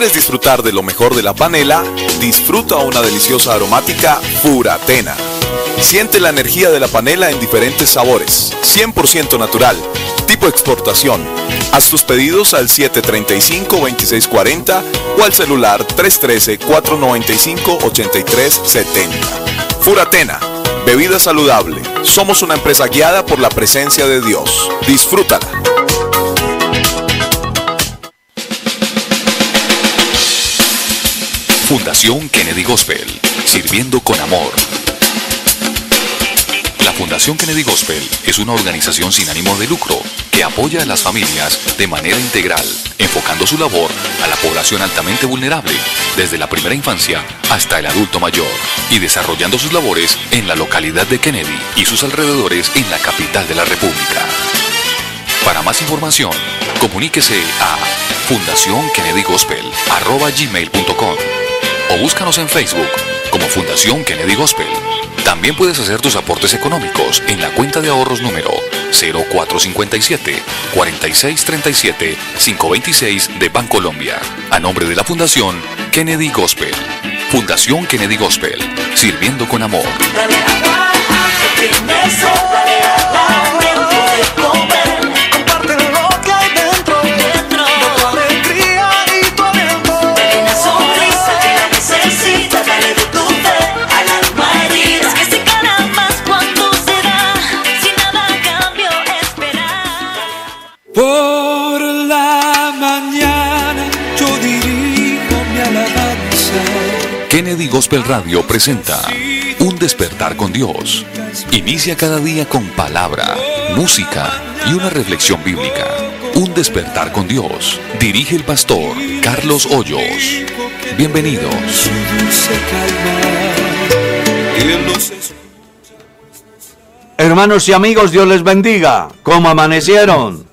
quieres disfrutar de lo mejor de la panela, disfruta una deliciosa aromática Furatena. Siente la energía de la panela en diferentes sabores, 100% natural, tipo exportación. Haz tus pedidos al 735-2640 o al celular 313-495-8370. Furatena, bebida saludable. Somos una empresa guiada por la presencia de Dios. Disfrútala. Fundación Kennedy Gospel, sirviendo con amor. La Fundación Kennedy Gospel es una organización sin ánimo de lucro que apoya a las familias de manera integral, enfocando su labor a la población altamente vulnerable, desde la primera infancia hasta el adulto mayor, y desarrollando sus labores en la localidad de Kennedy y sus alrededores en la capital de la República. Para más información, comuníquese a fundacionkennedygospel.com o búscanos en Facebook como Fundación Kennedy Gospel. También puedes hacer tus aportes económicos en la cuenta de ahorros número 0457 4637 526 de Bancolombia, a nombre de la Fundación Kennedy Gospel. Fundación Kennedy Gospel, sirviendo con amor. Gospel Radio presenta Un despertar con Dios. Inicia cada día con palabra, música y una reflexión bíblica. Un despertar con Dios. Dirige el pastor Carlos Hoyos. Bienvenidos. Hermanos y amigos, Dios les bendiga. ¿Cómo amanecieron?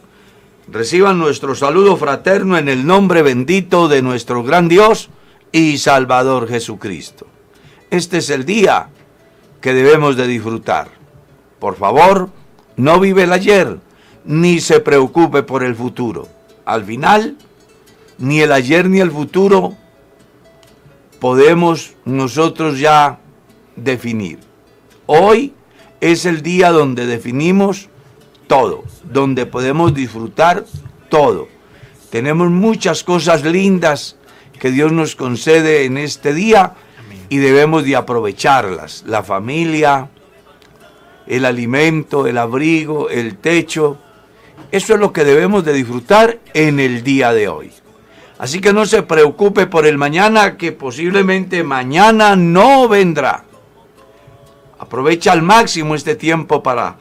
Reciban nuestro saludo fraterno en el nombre bendito de nuestro gran Dios y Salvador Jesucristo. Este es el día que debemos de disfrutar. Por favor, no vive el ayer, ni se preocupe por el futuro. Al final, ni el ayer ni el futuro podemos nosotros ya definir. Hoy es el día donde definimos todo, donde podemos disfrutar todo. Tenemos muchas cosas lindas que Dios nos concede en este día y debemos de aprovecharlas. La familia, el alimento, el abrigo, el techo. Eso es lo que debemos de disfrutar en el día de hoy. Así que no se preocupe por el mañana, que posiblemente mañana no vendrá. Aprovecha al máximo este tiempo para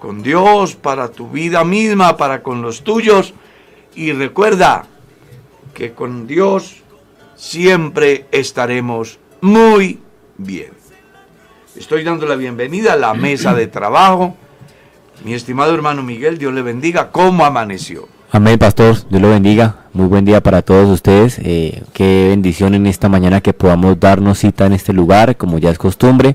con Dios, para tu vida misma, para con los tuyos. Y recuerda que con Dios siempre estaremos muy bien. Estoy dando la bienvenida a la mesa de trabajo. Mi estimado hermano Miguel, Dios le bendiga. ¿Cómo amaneció? Amén, pastor. Dios lo bendiga. Muy buen día para todos ustedes. Eh, qué bendición en esta mañana que podamos darnos cita en este lugar, como ya es costumbre.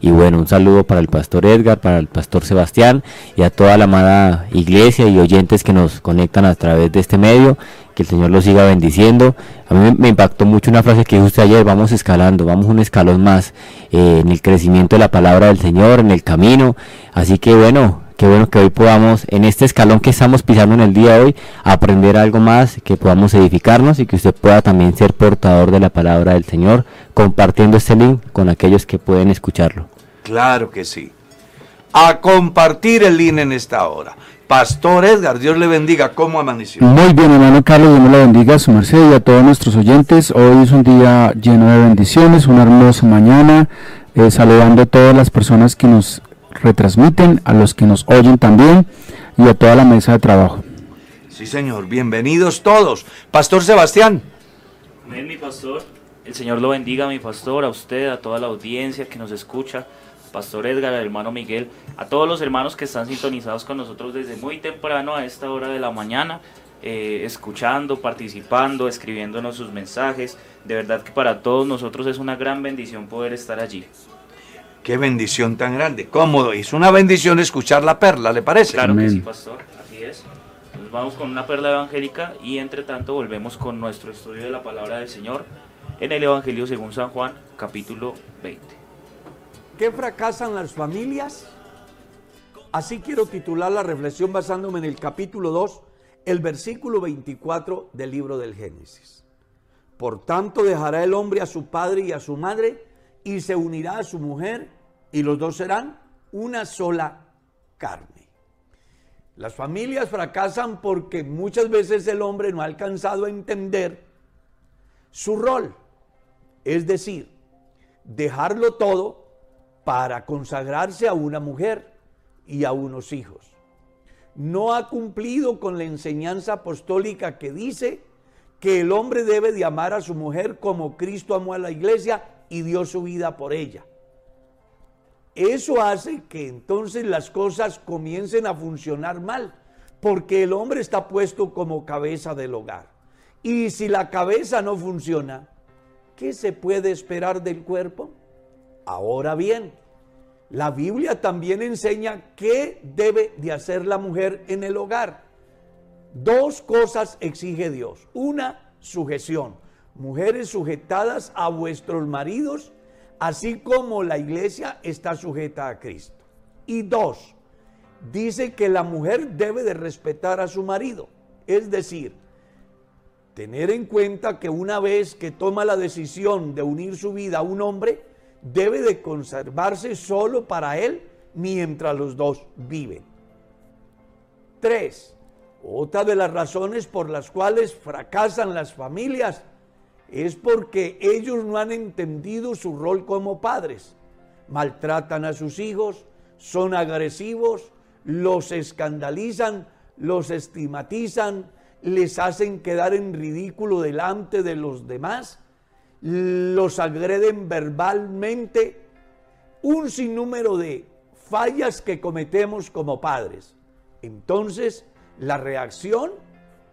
Y bueno, un saludo para el pastor Edgar, para el pastor Sebastián y a toda la amada iglesia y oyentes que nos conectan a través de este medio. Que el Señor los siga bendiciendo. A mí me impactó mucho una frase que usted ayer, vamos escalando, vamos un escalón más eh, en el crecimiento de la palabra del Señor, en el camino. Así que bueno, Qué bueno que hoy podamos, en este escalón que estamos pisando en el día de hoy, aprender algo más, que podamos edificarnos y que usted pueda también ser portador de la palabra del Señor, compartiendo este link con aquellos que pueden escucharlo. Claro que sí. A compartir el link en esta hora. Pastor Edgar, Dios le bendiga. ¿Cómo amaneció? Muy bien, hermano Carlos, Dios le bendiga a su merced y a todos nuestros oyentes. Hoy es un día lleno de bendiciones, una hermosa mañana. Eh, saludando a todas las personas que nos retransmiten, a los que nos oyen también y a toda la mesa de trabajo. Sí, señor. Bienvenidos todos. Pastor Sebastián. Amén, mi pastor. El Señor lo bendiga, mi pastor, a usted, a toda la audiencia que nos escucha. Pastor Edgar, al hermano Miguel, a todos los hermanos que están sintonizados con nosotros desde muy temprano a esta hora de la mañana, eh, escuchando, participando, escribiéndonos sus mensajes. De verdad que para todos nosotros es una gran bendición poder estar allí. Qué bendición tan grande. Cómodo. Es una bendición escuchar la perla, ¿le parece? Claro que sí, pastor. Así es. Nos vamos con una perla evangélica y entre tanto volvemos con nuestro estudio de la palabra del Señor en el Evangelio según San Juan, capítulo 20. ¿Qué fracasan las familias? Así quiero titular la reflexión basándome en el capítulo 2, el versículo 24 del libro del Génesis. Por tanto dejará el hombre a su padre y a su madre y se unirá a su mujer y los dos serán una sola carne. Las familias fracasan porque muchas veces el hombre no ha alcanzado a entender su rol, es decir, dejarlo todo para consagrarse a una mujer y a unos hijos. No ha cumplido con la enseñanza apostólica que dice que el hombre debe de amar a su mujer como Cristo amó a la iglesia y dio su vida por ella. Eso hace que entonces las cosas comiencen a funcionar mal, porque el hombre está puesto como cabeza del hogar. Y si la cabeza no funciona, ¿qué se puede esperar del cuerpo? Ahora bien, la Biblia también enseña qué debe de hacer la mujer en el hogar. Dos cosas exige Dios. Una, sujeción. Mujeres sujetadas a vuestros maridos así como la iglesia está sujeta a Cristo. Y dos, dice que la mujer debe de respetar a su marido, es decir, tener en cuenta que una vez que toma la decisión de unir su vida a un hombre, debe de conservarse solo para él mientras los dos viven. Tres, otra de las razones por las cuales fracasan las familias es porque ellos no han entendido su rol como padres. Maltratan a sus hijos, son agresivos, los escandalizan, los estigmatizan, les hacen quedar en ridículo delante de los demás, los agreden verbalmente, un sinnúmero de fallas que cometemos como padres. Entonces, la reacción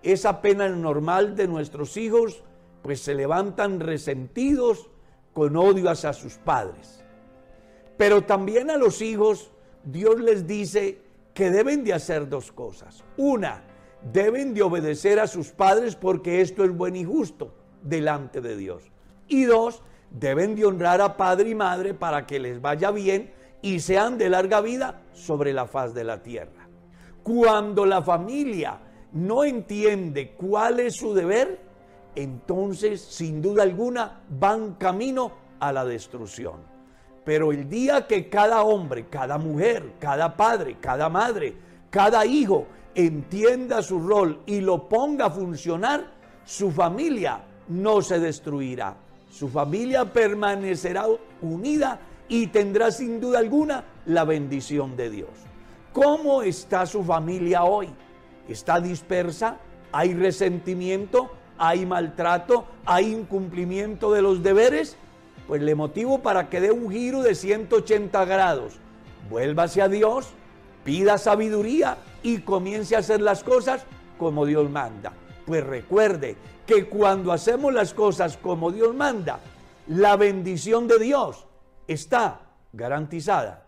es apenas normal de nuestros hijos pues se levantan resentidos con odio hacia sus padres. Pero también a los hijos Dios les dice que deben de hacer dos cosas. Una, deben de obedecer a sus padres porque esto es bueno y justo delante de Dios. Y dos, deben de honrar a padre y madre para que les vaya bien y sean de larga vida sobre la faz de la tierra. Cuando la familia no entiende cuál es su deber, entonces sin duda alguna van camino a la destrucción. Pero el día que cada hombre, cada mujer, cada padre, cada madre, cada hijo entienda su rol y lo ponga a funcionar, su familia no se destruirá. Su familia permanecerá unida y tendrá sin duda alguna la bendición de Dios. ¿Cómo está su familia hoy? ¿Está dispersa? ¿Hay resentimiento? ¿Hay maltrato? ¿Hay incumplimiento de los deberes? Pues le motivo para que dé un giro de 180 grados. Vuélvase a Dios, pida sabiduría y comience a hacer las cosas como Dios manda. Pues recuerde que cuando hacemos las cosas como Dios manda, la bendición de Dios está garantizada.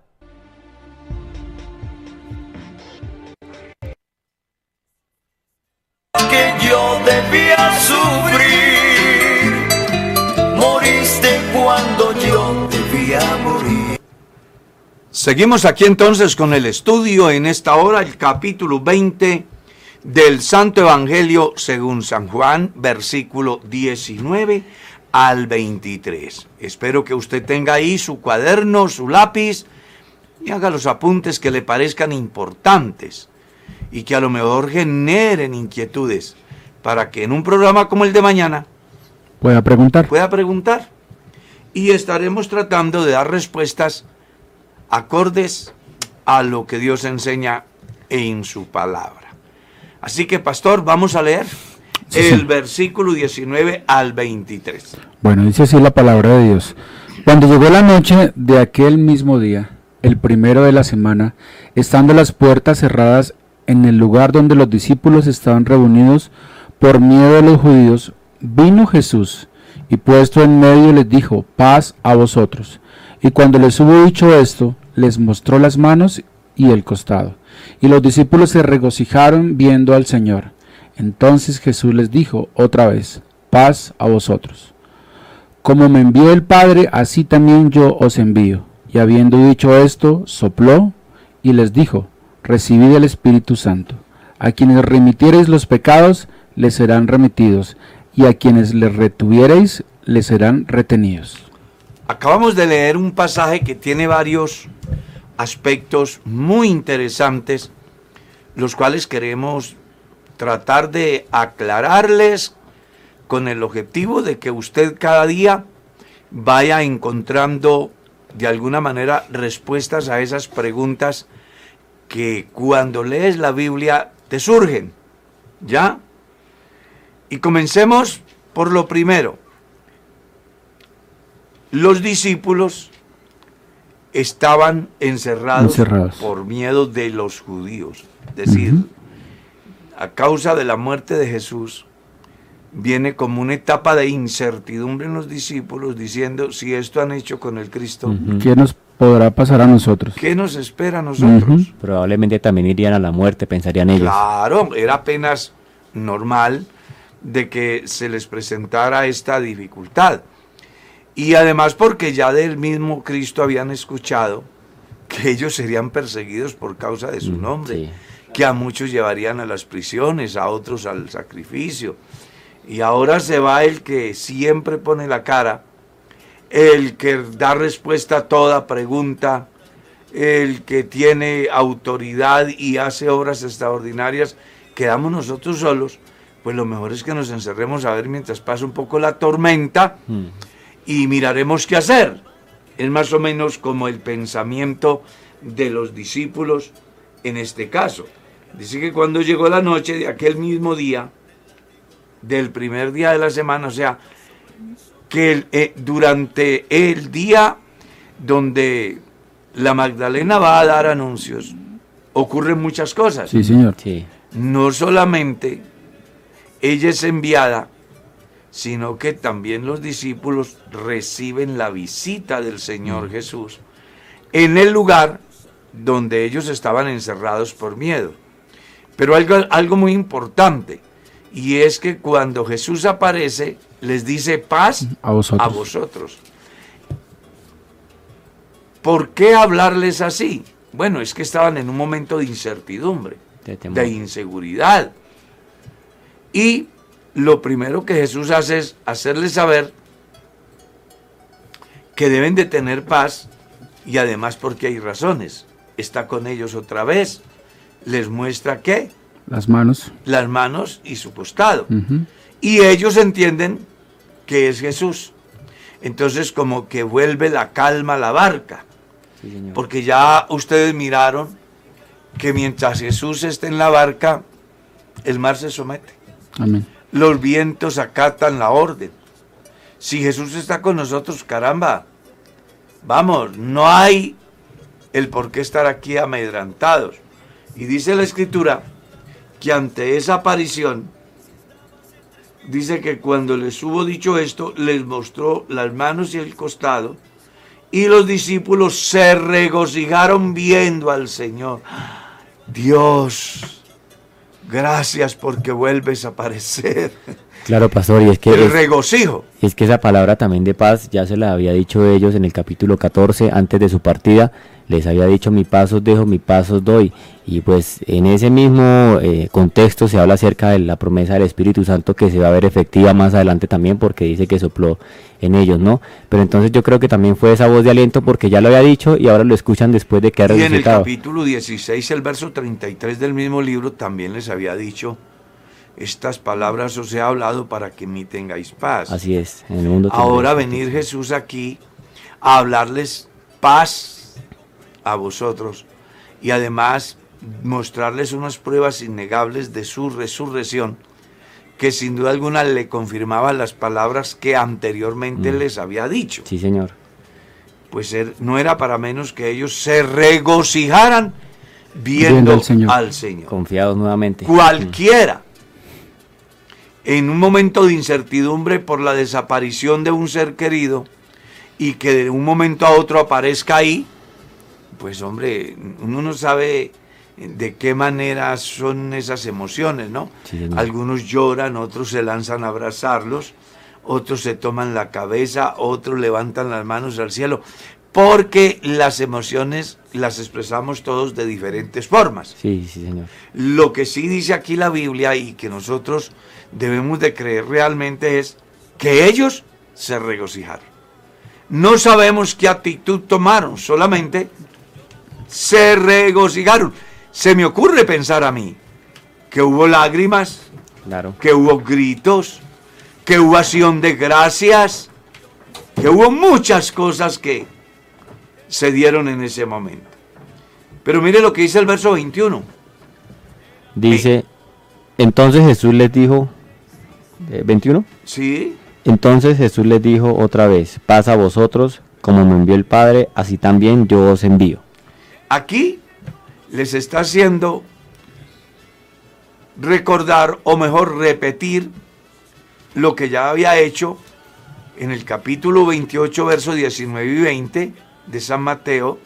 que yo Moriste cuando yo morir. Seguimos aquí entonces con el estudio en esta hora, el capítulo 20 del Santo Evangelio según San Juan, versículo 19 al 23. Espero que usted tenga ahí su cuaderno, su lápiz y haga los apuntes que le parezcan importantes y que a lo mejor generen inquietudes para que en un programa como el de mañana Pueda preguntar. pueda preguntar y estaremos tratando de dar respuestas acordes a lo que Dios enseña en su palabra. Así que, pastor, vamos a leer Sí, el sí. versículo 19 al 23. Bueno, dice así la palabra de Dios. Cuando llegó la noche de aquel mismo día, el primero de la semana, estando las puertas cerradas en el lugar donde los discípulos estaban reunidos por miedo de los judíos, vino Jesús y puesto en medio les dijo, paz a vosotros. Y cuando les hubo dicho esto, les mostró las manos y el costado. Y los discípulos se regocijaron viendo al Señor. Entonces Jesús les dijo otra vez, paz a vosotros. Como me envió el Padre, así también yo os envío. Y habiendo dicho esto, sopló y les dijo, recibid el Espíritu Santo. A quienes remitiereis los pecados, les serán remitidos, y a quienes les retuviereis, les serán retenidos. Acabamos de leer un pasaje que tiene varios aspectos muy interesantes, los cuales queremos tratar de aclararles con el objetivo de que usted cada día vaya encontrando de alguna manera respuestas a esas preguntas que cuando lees la Biblia te surgen. ¿Ya? Y comencemos por lo primero. Los discípulos estaban encerrados, Encerrados. por miedo de los judíos. Es decir, a causa de la muerte de Jesús, viene como una etapa de incertidumbre en los discípulos diciendo, si esto han hecho con el Cristo, Ujú. ¿Qué nos podrá pasar a nosotros? ¿qué nos espera a nosotros? Probablemente también irían a la muerte, pensarían ellos. Claro, era apenas normal de que se les presentara esta dificultad. Y además porque ya del mismo Cristo habían escuchado que ellos serían perseguidos por causa de su Mm, nombre, sí. que a muchos llevarían a las prisiones, a otros al sacrificio. Y ahora se va el que siempre pone la cara, el que da respuesta a toda pregunta, el que tiene autoridad y hace obras extraordinarias, quedamos nosotros solos, pues lo mejor es que nos encerremos a ver mientras pasa un poco la tormenta Mm. y miraremos qué hacer. Es más o menos como el pensamiento de los discípulos en este caso. Dice que cuando llegó la noche de aquel mismo día, del primer día de la semana, o sea, que el- eh, durante el día donde la Magdalena va a dar anuncios, ocurren muchas cosas. Sí, señor. Sí. No solamente ella es enviada, sino que también los discípulos reciben la visita del Señor Jesús en el lugar donde ellos estaban encerrados por miedo. Pero algo, algo muy importante, y es que cuando Jesús aparece, les dice paz A vosotros. a vosotros. ¿Por qué hablarles así? Bueno, es que estaban en un momento de incertidumbre, de inseguridad. Y lo primero que Jesús hace es hacerles saber que deben de tener paz y además porque hay razones. Está con ellos otra vez. Les muestra que Las manos. las manos y su costado. Y ellos entienden que es Jesús. entonces como que vuelve la calma a la barca. Sí, señor. Porque ya ustedes miraron que mientras Jesús esté en la barca, el mar se somete. Los vientos acatan la orden. Si Jesús está con nosotros, caramba, vamos, no hay el por qué estar aquí amedrantados. Y dice la escritura que ante esa aparición, dice que cuando les hubo dicho esto, les mostró las manos y el costado, y los discípulos se regocijaron viendo al Señor. Dios, gracias porque vuelves a aparecer. Claro, pastor, y es que El es- regocijo. Y es que esa palabra también de paz ya se la había dicho ellos en el capítulo 14 antes de su partida. Les había dicho mi paso os dejo, mi paso doy. Y pues en ese mismo eh, contexto se habla acerca de la promesa del Espíritu Santo que se va a ver efectiva más adelante también porque dice que sopló en ellos, ¿no? Pero entonces yo creo que también fue esa voz de aliento porque ya lo había dicho y ahora lo escuchan después de que ha Y en el resucitado. capítulo 16, el verso 33 del mismo libro, también les había dicho, estas palabras os he hablado para que en mí tengáis paz. Así es, en el mundo Ahora venir Jesús aquí a hablarles paz a vosotros y además mostrarles unas pruebas innegables de su resurrección que sin duda alguna le confirmaban las palabras que anteriormente Mm. les había dicho. Sí, señor. Pues er- no era para menos que ellos se regocijaran viendo, Viendo al Señor. al Señor. Confiados nuevamente. Cualquiera, en un momento de incertidumbre por la desaparición de un ser querido y que de un momento a otro aparezca ahí, pues hombre, uno no sabe de qué manera son esas emociones, ¿no? Sí. Algunos lloran, otros se lanzan a abrazarlos, otros se toman la cabeza, otros levantan las manos al cielo, porque las emociones las expresamos todos de diferentes formas. Sí, sí, señor. Lo que sí dice aquí la Biblia y que nosotros debemos de creer realmente es que ellos se regocijaron. No sabemos qué actitud tomaron, solamente se regocijaron. Se me ocurre pensar a mí que hubo lágrimas, Claro. que hubo gritos, que hubo acción de gracias, que hubo muchas cosas que se dieron en ese momento. Pero mire lo que dice el verso 21. Dice, entonces Jesús les dijo, eh, 21, ¿Sí? entonces Jesús les dijo otra vez, paz a vosotros, como me envió el Padre, así también yo os envío. Aquí les está haciendo recordar, o mejor repetir, lo que ya había hecho en el capítulo 28, versos 19 y 20 de San Mateo,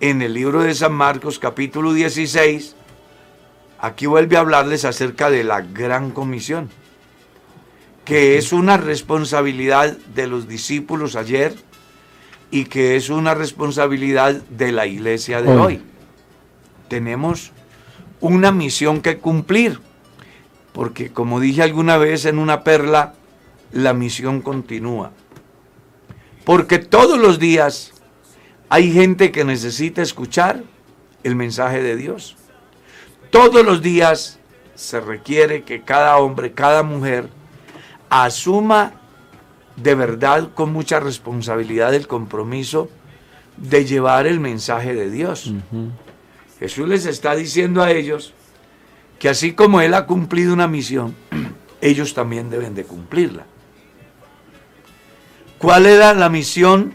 en el libro de San Marcos, capítulo 16, aquí vuelve a hablarles acerca de la gran comisión, que es una responsabilidad de los discípulos ayer y que es una responsabilidad de la iglesia de Hoy. hoy. Tenemos una misión que cumplir, porque como dije alguna vez en una perla, la misión continúa. Porque todos los días hay gente que necesita escuchar el mensaje de Dios. Todos los días se requiere que cada hombre, cada mujer asuma de verdad con mucha responsabilidad el compromiso de llevar el mensaje de Dios. Jesús les está diciendo a ellos que así como Él ha cumplido una misión, ellos también deben de cumplirla. ¿Cuál era la misión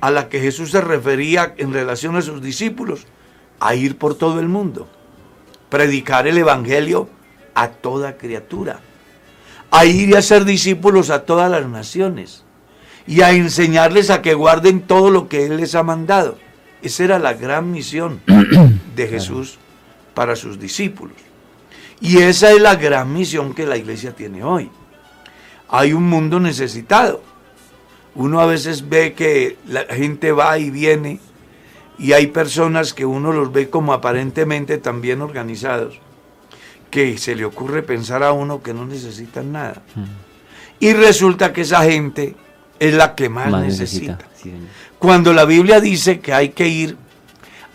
a la que Jesús se refería en relación a sus discípulos? A ir por todo el mundo, predicar el Evangelio a toda criatura, a ir y a ser discípulos a todas las naciones y a enseñarles a que guarden todo lo que Él les ha mandado. Esa era la gran misión de Jesús para sus discípulos. Y esa es la gran misión que la iglesia tiene hoy. Hay un mundo necesitado. Uno a veces ve que la gente va y viene y hay personas que uno los ve como aparentemente también organizados, que se le ocurre pensar a uno que no necesitan nada. Y resulta que esa gente es la que más, Más necesita. necesita. sí, señor. Cuando la Biblia dice que hay que ir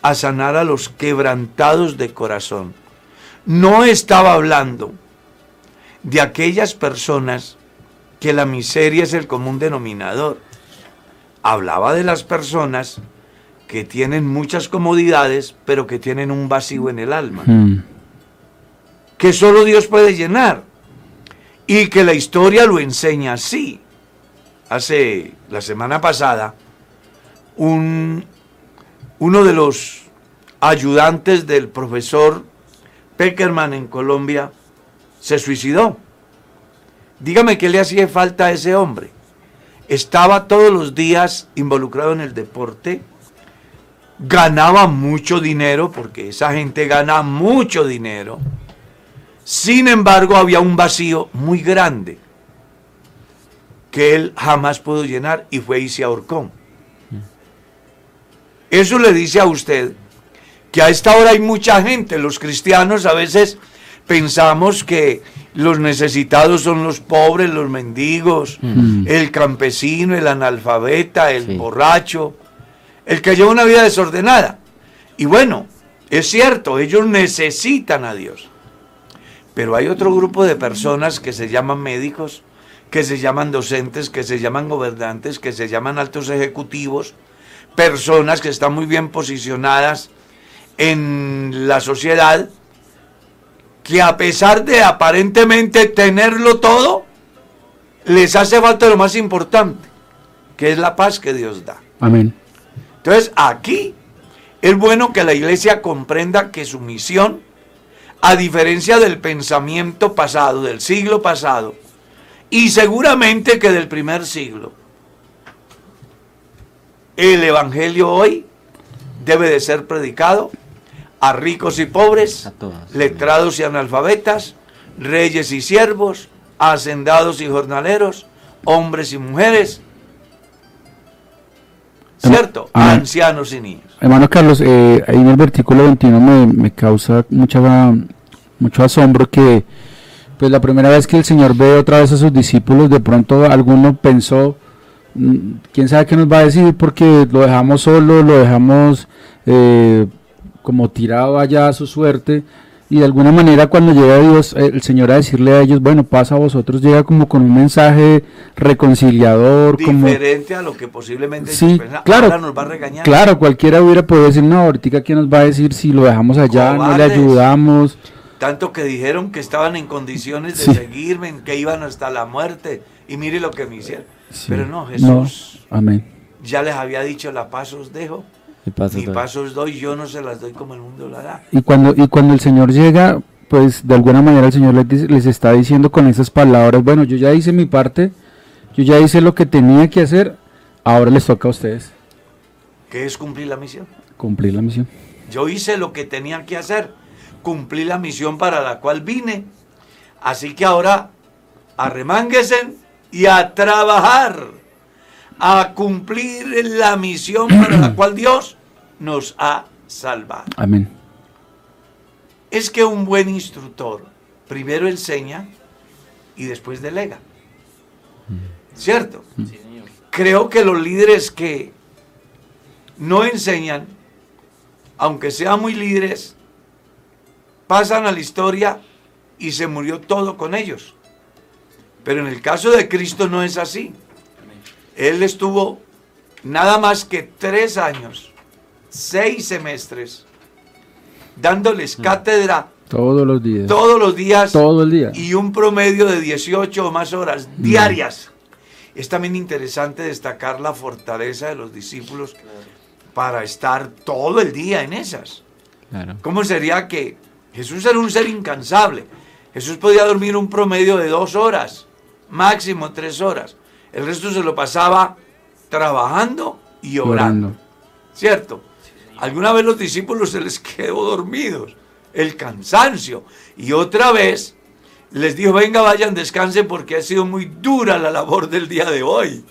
a sanar a los quebrantados de corazón, no estaba hablando de aquellas personas que la miseria es el común denominador. Hablaba de las personas que tienen muchas comodidades, pero que tienen un vacío en el alma, Mm. Que solo Dios puede llenar y que la historia lo enseña así. Hace la semana pasada, un, uno de los ayudantes del profesor Peckerman en Colombia se suicidó. Dígame qué le hacía falta a ese hombre. Estaba todos los días involucrado en el deporte, ganaba mucho dinero, porque esa gente gana mucho dinero. Sin embargo, había un vacío muy grande que él jamás pudo llenar y fue y se ahorcó. Eso le dice a usted que a esta hora hay mucha gente, los cristianos a veces pensamos que los necesitados son los pobres, los mendigos, Mm. el campesino, el analfabeta, el Sí. borracho, el que lleva una vida desordenada. Y bueno, es cierto, ellos necesitan a Dios. Pero hay otro grupo de personas que se llaman médicos, que se llaman docentes, que se llaman gobernantes, que se llaman altos ejecutivos, personas que están muy bien posicionadas en la sociedad, que a pesar de aparentemente tenerlo todo, les hace falta lo más importante, que es la paz que Dios da. Amén. Entonces, aquí es bueno que la iglesia comprenda que su misión, a diferencia del pensamiento pasado, del siglo pasado, y seguramente que del primer siglo, el Evangelio hoy debe de ser predicado a ricos y pobres, A todas. letrados y analfabetas, reyes y siervos, hacendados y jornaleros, hombres y mujeres, ¿cierto? Ancianos y niños. Hermano Carlos, eh, ahí en el versículo 21 me, me causa mucha, mucho asombro que pues la primera vez que el Señor ve otra vez a sus discípulos, de pronto alguno pensó, mm, quién sabe qué nos va a decir porque lo dejamos solo, lo dejamos eh, como tirado allá a su suerte. Y de alguna manera cuando llega Dios, eh, el Señor a decirle a ellos, bueno, pasa a vosotros, llega como con un mensaje reconciliador, como... Diferente a lo que posiblemente Sí, pensaban. claro. Ahora nos va a regañar. Claro, cualquiera hubiera podido decir, no, ahorita quién nos va a decir si lo dejamos allá, no le Cobardes. ayudamos. Tanto que dijeron que estaban en condiciones de Sí. seguirme, que iban hasta la muerte. Y mire lo que me hicieron. Sí. Pero no, Jesús Amén. ya les había dicho, la paz os dejo, Y pasa mi todo. paz os doy, yo no se las doy como el mundo la da. Y cuando, y cuando el Señor llega, pues de alguna manera el Señor les, les está diciendo con esas palabras, bueno, yo ya hice mi parte, yo ya hice lo que tenía que hacer, ahora les toca a ustedes ¿Qué es cumplir la misión? cumplir la misión. Yo hice lo que tenía que hacer, cumplí la misión para la cual vine. Así que ahora arremánguesen y a trabajar, a cumplir la misión para la cual Dios nos ha salvado. Amén. Es que un buen instructor primero enseña y después delega. ¿Cierto? Sí, señor. Creo que los líderes que no enseñan, aunque sean muy líderes, pasan a la historia y se murió todo con ellos. Pero en el caso de Cristo no es así. Él estuvo nada más que tres años, seis semestres, dándoles cátedra Todos los días. todos los días Todo el día. y un promedio de 18 o más horas diarias. Es también interesante destacar la fortaleza de los discípulos para estar todo el día en esas. Claro. ¿Cómo sería que Jesús era un ser incansable? Jesús podía dormir un promedio de dos horas, máximo tres horas. El resto se lo pasaba trabajando y orando. Orando. ¿Cierto? Alguna vez los discípulos se les quedó dormidos, el cansancio. Y otra vez les dijo, venga, vayan, descansen porque ha sido muy dura la labor del día de hoy.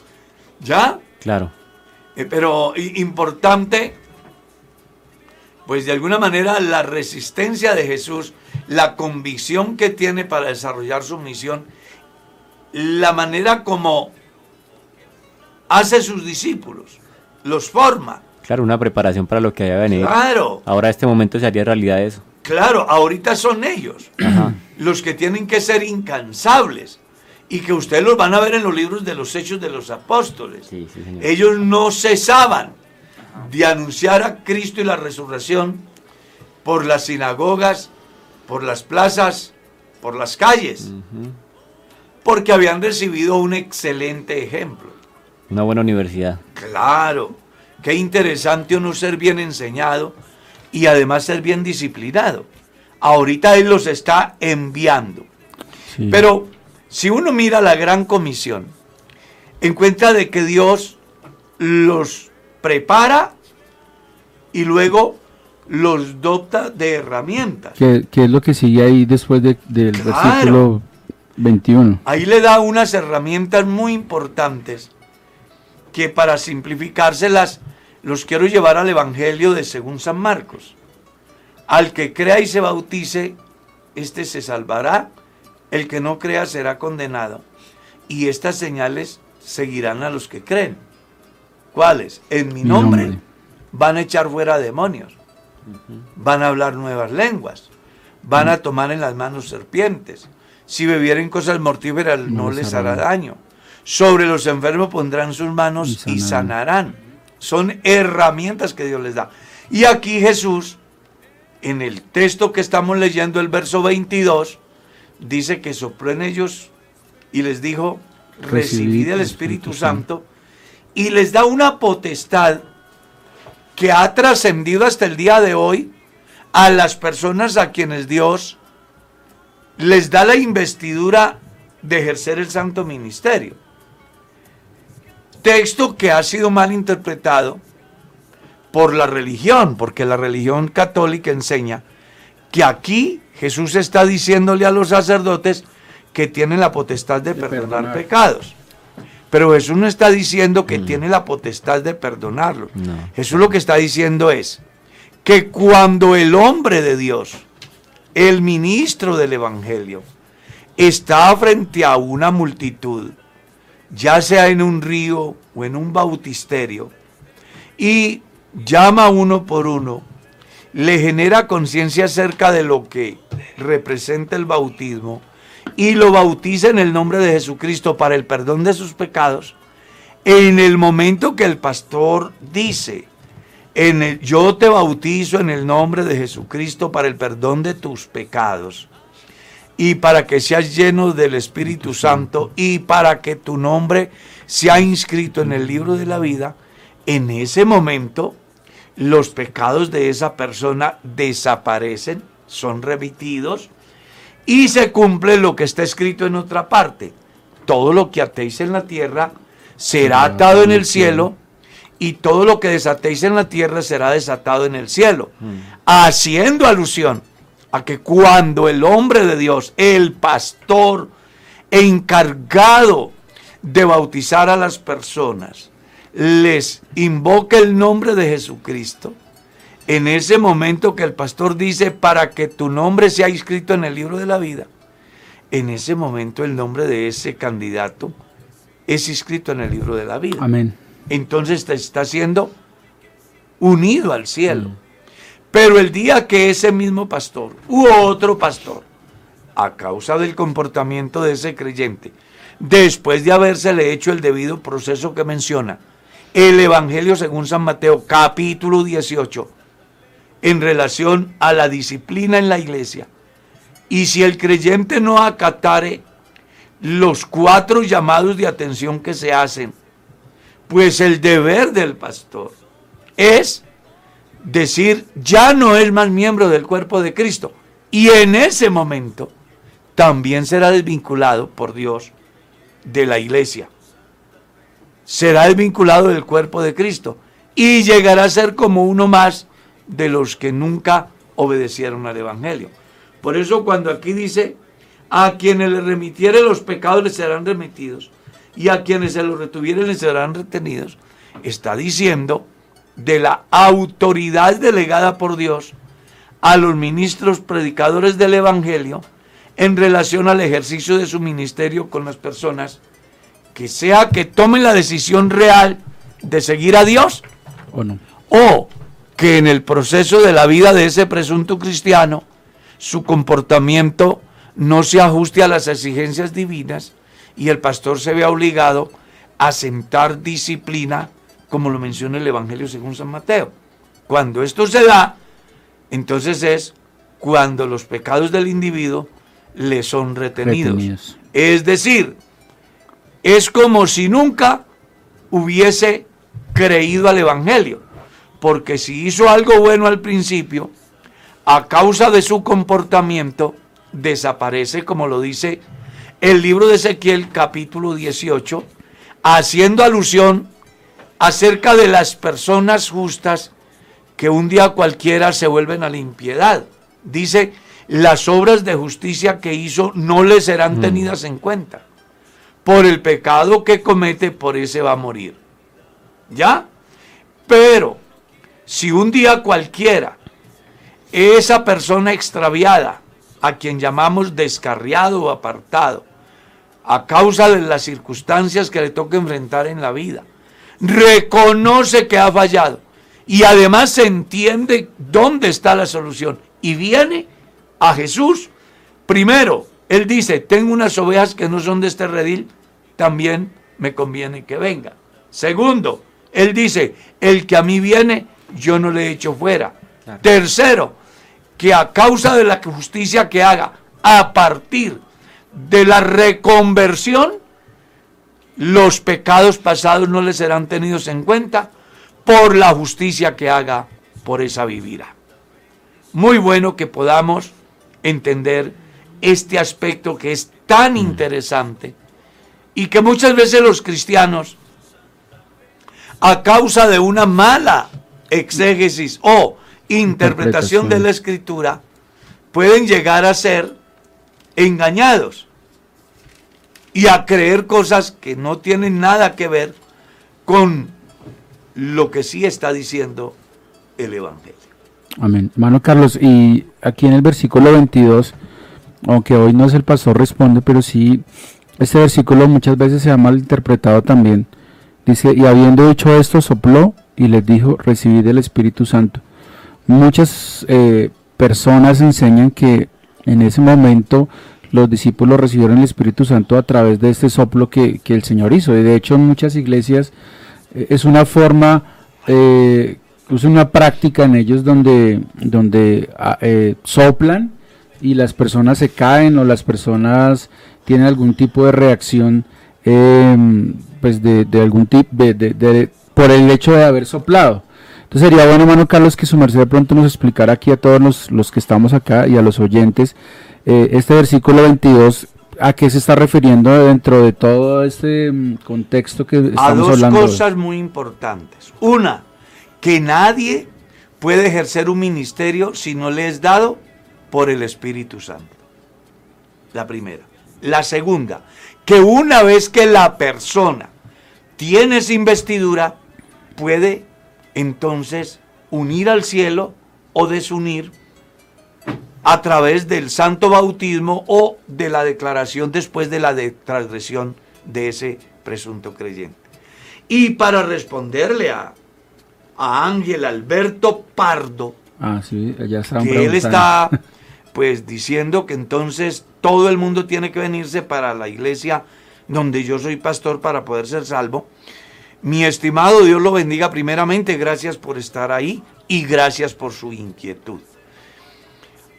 ¿Ya? Claro. Eh, pero importante, pues de alguna manera la resistencia de Jesús, la convicción que tiene para desarrollar su misión, la manera como hace sus discípulos, los forma. Claro, una preparación para lo que haya venido. Claro, Ahora este momento se haría realidad eso. claro, ahorita son ellos Ajá. los que tienen que ser incansables y que ustedes los van a ver en los libros de los hechos de los apóstoles. Sí, sí, señor. Ellos no cesaban de anunciar a Cristo y la resurrección por las sinagogas, por las plazas, por las calles, porque habían recibido un excelente ejemplo. Una buena universidad. Claro, qué interesante uno ser bien enseñado y además ser bien disciplinado. Ahorita Él los está enviando. Sí. Pero si uno mira la gran comisión, encuentra de que Dios los prepara y luego los dota de herramientas. ¿Qué, qué es lo que sigue ahí después de- del Claro. versículo 21? Ahí le da unas herramientas muy importantes que para simplificárselas los quiero llevar al Evangelio de según San Marcos. Al que crea y se bautice, este se salvará, el que no crea será condenado. Y estas señales seguirán a los que creen. ¿Cuáles? En mi Mi nombre, nombre. van a echar fuera demonios, van a hablar nuevas lenguas, van a tomar en las manos serpientes. Si bebieren cosas mortíferas no, No les hará daño. Sobre los enfermos pondrán sus manos Y sanarán. Son herramientas que Dios les da. Y aquí Jesús, en el texto que estamos leyendo, el verso 22, dice que sopló en ellos y les dijo, recibid el Espíritu Santo, y les da una potestad que ha trascendido hasta el día de hoy a las personas a quienes Dios les da la investidura de ejercer el santo ministerio. Texto que ha sido mal interpretado por la religión, porque la religión católica enseña que aquí Jesús está diciéndole a los sacerdotes que tienen la potestad de, perdonar, perdonar. pecados. Pero Jesús no está diciendo que tiene la potestad de perdonarlos. No. Jesús lo que está diciendo es que cuando el hombre de Dios, el ministro del Evangelio, está frente a una multitud, ya sea en un río o en un bautisterio, y llama uno por uno, le genera conciencia acerca de lo que representa el bautismo y lo bautiza en el nombre de Jesucristo para el perdón de sus pecados, en el momento que el pastor dice, en el- yo te bautizo en el nombre de Jesucristo para el perdón de tus pecados y para que seas lleno del Espíritu Santo y para que tu nombre sea inscrito en el libro de la vida, en ese momento los pecados de esa persona desaparecen, son remitidos y se cumple lo que está escrito en otra parte. Todo lo que atéis en la tierra será atado en el cielo y todo lo que desatéis en la tierra será desatado en el cielo. Haciendo alusión a que cuando el hombre de Dios, el pastor encargado de bautizar a las personas, les invoca el nombre de Jesucristo, en ese momento que el pastor dice, para que tu nombre sea inscrito en el libro de la vida, en ese momento el nombre de ese candidato es inscrito en el libro de la vida. Amén. Entonces te está siendo unido al cielo. Pero el día que ese mismo pastor u otro pastor, a causa del comportamiento de ese creyente, después de habérsele hecho el debido proceso que menciona el Evangelio según San Mateo, capítulo 18, en relación a la disciplina en la iglesia, y si el creyente no acatare los cuatro llamados de atención que se hacen, pues el deber del pastor es decir, ya no es más miembro del cuerpo de Cristo. Y en ese momento también será desvinculado por Dios de la iglesia. Será desvinculado del cuerpo de Cristo. Y llegará a ser como uno más de los que nunca obedecieron al Evangelio. Por eso cuando aquí dice, a quienes le remitiere los pecados les serán remitidos y a quienes se los retuvieren les serán retenidos, está diciendo de la autoridad delegada por Dios a los ministros predicadores del Evangelio en relación al ejercicio de su ministerio con las personas, que sea que tomen la decisión real de seguir a Dios ¿O no? o que en el proceso de la vida de ese presunto cristiano su comportamiento no se ajuste a las exigencias divinas y el pastor se ve obligado a sentar disciplina, como lo menciona el Evangelio según San Mateo. Cuando esto se da, entonces es cuando los pecados del individuo le son retenidos. Retenidos. Es decir, es como si nunca hubiese creído al Evangelio. Porque si hizo algo bueno al principio, a causa de su comportamiento, desaparece, como lo dice el libro de Ezequiel capítulo 18, haciendo alusión acerca de las personas justas que un día cualquiera se vuelven a la impiedad. Dice, las obras de justicia que hizo no le serán tenidas en cuenta. Por el pecado que comete, por ese va a morir. ¿Ya? Pero, si un día cualquiera, esa persona extraviada, a quien llamamos descarriado o apartado, a causa de las circunstancias que le toca enfrentar en la vida, reconoce que ha fallado y además se entiende dónde está la solución y viene a Jesús, primero, él dice, tengo unas ovejas que no son de este redil, también me conviene que venga. Segundo, él dice, el que a mí viene, yo no le echo fuera. Tercero, que a causa de la justicia que haga, a partir de la reconversión, los pecados pasados no le serán tenidos en cuenta por la justicia que haga por esa vivida. Muy bueno que podamos entender este aspecto que es tan interesante y que muchas veces los cristianos, a causa de una mala exégesis o interpretación de la escritura, pueden llegar a ser engañados y a creer cosas que no tienen nada que ver con lo que sí está diciendo el Evangelio. Amén. Hermano Carlos, y aquí en el versículo 22, aunque hoy no es el pastor responde, pero sí, este versículo muchas veces se ha malinterpretado también. Dice, y habiendo dicho esto, sopló y les dijo, recibid el Espíritu Santo. Muchas eh, personas enseñan que en ese momento los discípulos recibieron el Espíritu Santo a través de este soplo que, que el Señor hizo. Y de hecho en muchas iglesias eh, es una forma, eh, es una práctica en ellos donde, donde ah, eh, soplan y las personas se caen o las personas tienen algún tipo de reacción em, pues de, de algún tipo de, de- por el hecho de haber soplado. Entonces sería bueno, hermano Carlos, que su merced de pronto nos explicara aquí a todos los, los que estamos acá y a los oyentes eh, este versículo 22, ¿a qué se está refiriendo dentro de todo este mm, contexto que a estamos dos hablando? hoy? cosas muy importantes. Una, que nadie puede ejercer un ministerio si no le es dado por el Espíritu Santo. La primera. La segunda, que una vez que la persona tiene esa investidura, puede entonces unir al cielo o desunir a través del santo bautismo o de la declaración después de la de transgresión de ese presunto creyente. Y para responderle a, a Ángel Alberto Pardo, Ah, sí, ya estaban que él está pues diciendo que entonces todo el mundo tiene que venirse para la iglesia donde yo soy pastor para poder ser salvo. Mi estimado Dios lo bendiga primeramente, gracias por estar ahí y gracias por su inquietud.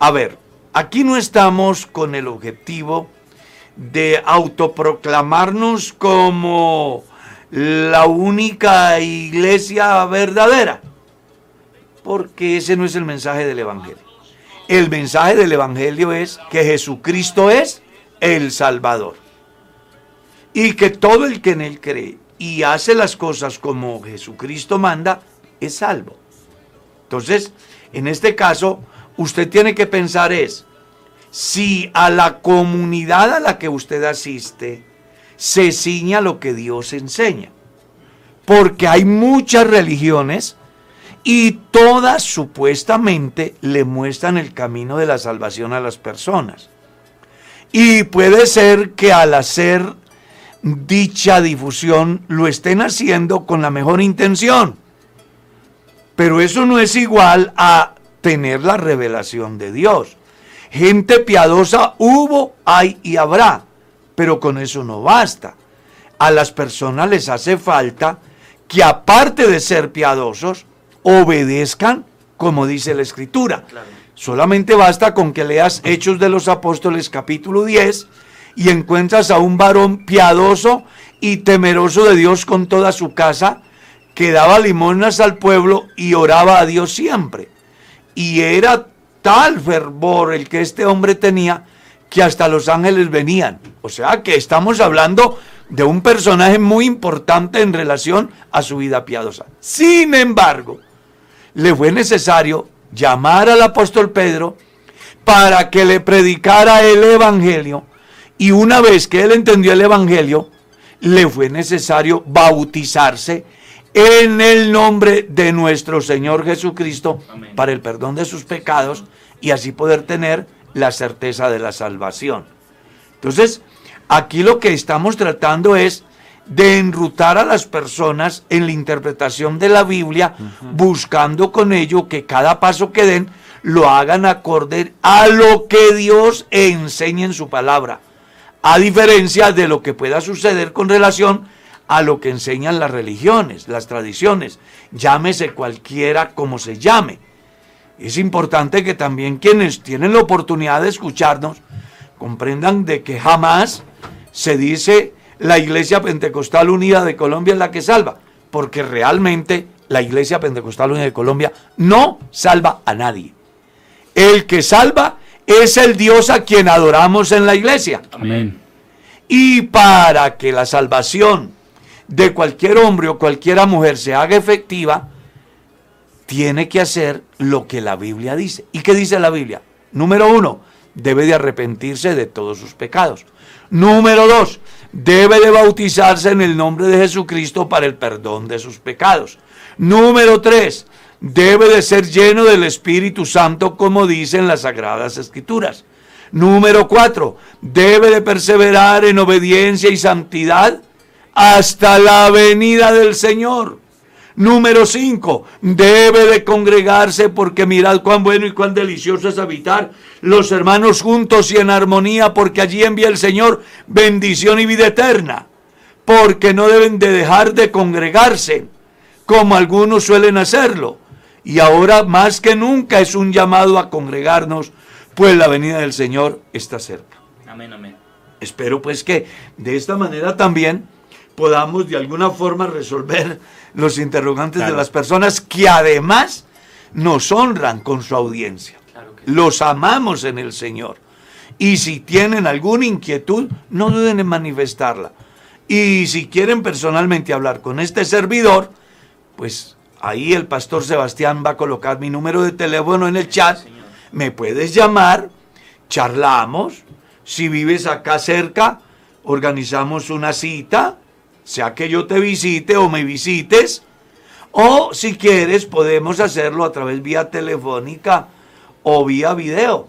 A ver, aquí no estamos con el objetivo de autoproclamarnos como la única iglesia verdadera, porque ese no es el mensaje del Evangelio. El mensaje del Evangelio es que Jesucristo es el Salvador y que todo el que en Él cree y hace las cosas como Jesucristo manda es salvo. Entonces, en este caso, usted tiene que pensar es, si a la comunidad a la que usted asiste se ciña lo que Dios enseña. Porque hay muchas religiones y todas supuestamente le muestran el camino de la salvación a las personas. Y puede ser que al hacer dicha difusión lo estén haciendo con la mejor intención. Pero eso no es igual a tener la revelación de Dios. Gente piadosa hubo, hay y habrá. Pero con eso no basta. A las personas les hace falta que aparte de ser piadosos, obedezcan como dice la escritura. Solamente basta con que leas Hechos de los Apóstoles capítulo 10 y encuentras a un varón piadoso y temeroso de Dios con toda su casa, que daba limonas al pueblo y oraba a Dios siempre. Y era tal fervor el que este hombre tenía que hasta los ángeles venían. O sea que estamos hablando de un personaje muy importante en relación a su vida piadosa. Sin embargo, le fue necesario llamar al apóstol Pedro para que le predicara el Evangelio. Y una vez que él entendió el Evangelio, le fue necesario bautizarse en el nombre de nuestro Señor Jesucristo para el perdón de sus pecados y así poder tener la certeza de la salvación. Entonces, aquí lo que estamos tratando es de enrutar a las personas en la interpretación de la Biblia, buscando con ello que cada paso que den lo hagan acorde a lo que Dios enseña en su palabra, a diferencia de lo que pueda suceder con relación a lo que enseñan las religiones, las tradiciones, llámese cualquiera como se llame. Es importante que también quienes tienen la oportunidad de escucharnos comprendan de que jamás se dice la Iglesia Pentecostal Unida de Colombia es la que salva, porque realmente la Iglesia Pentecostal Unida de Colombia no salva a nadie. El que salva es el Dios a quien adoramos en la iglesia. Amén. Y para que la salvación de cualquier hombre o cualquiera mujer se haga efectiva, tiene que hacer lo que la Biblia dice. ¿Y qué dice la Biblia? Número uno, debe de arrepentirse de todos sus pecados. Número dos, debe de bautizarse en el nombre de Jesucristo para el perdón de sus pecados. Número tres, debe de ser lleno del Espíritu Santo como dicen las Sagradas Escrituras. Número cuatro, debe de perseverar en obediencia y santidad hasta la venida del Señor. Número 5. Debe de congregarse porque mirad cuán bueno y cuán delicioso es habitar los hermanos juntos y en armonía porque allí envía el Señor bendición y vida eterna. Porque no deben de dejar de congregarse como algunos suelen hacerlo. Y ahora más que nunca es un llamado a congregarnos, pues la venida del Señor está cerca. Amén, amén. Espero pues que de esta manera también podamos de alguna forma resolver los interrogantes de las personas que además nos honran con su audiencia. Los amamos en el Señor. Y si tienen alguna inquietud, no duden en manifestarla. Y si quieren personalmente hablar con este servidor, pues ahí el pastor Sebastián va a colocar mi número de teléfono en el chat. Me puedes llamar, charlamos. Si vives acá cerca, organizamos una cita sea que yo te visite o me visites, o si quieres podemos hacerlo a través vía telefónica o vía video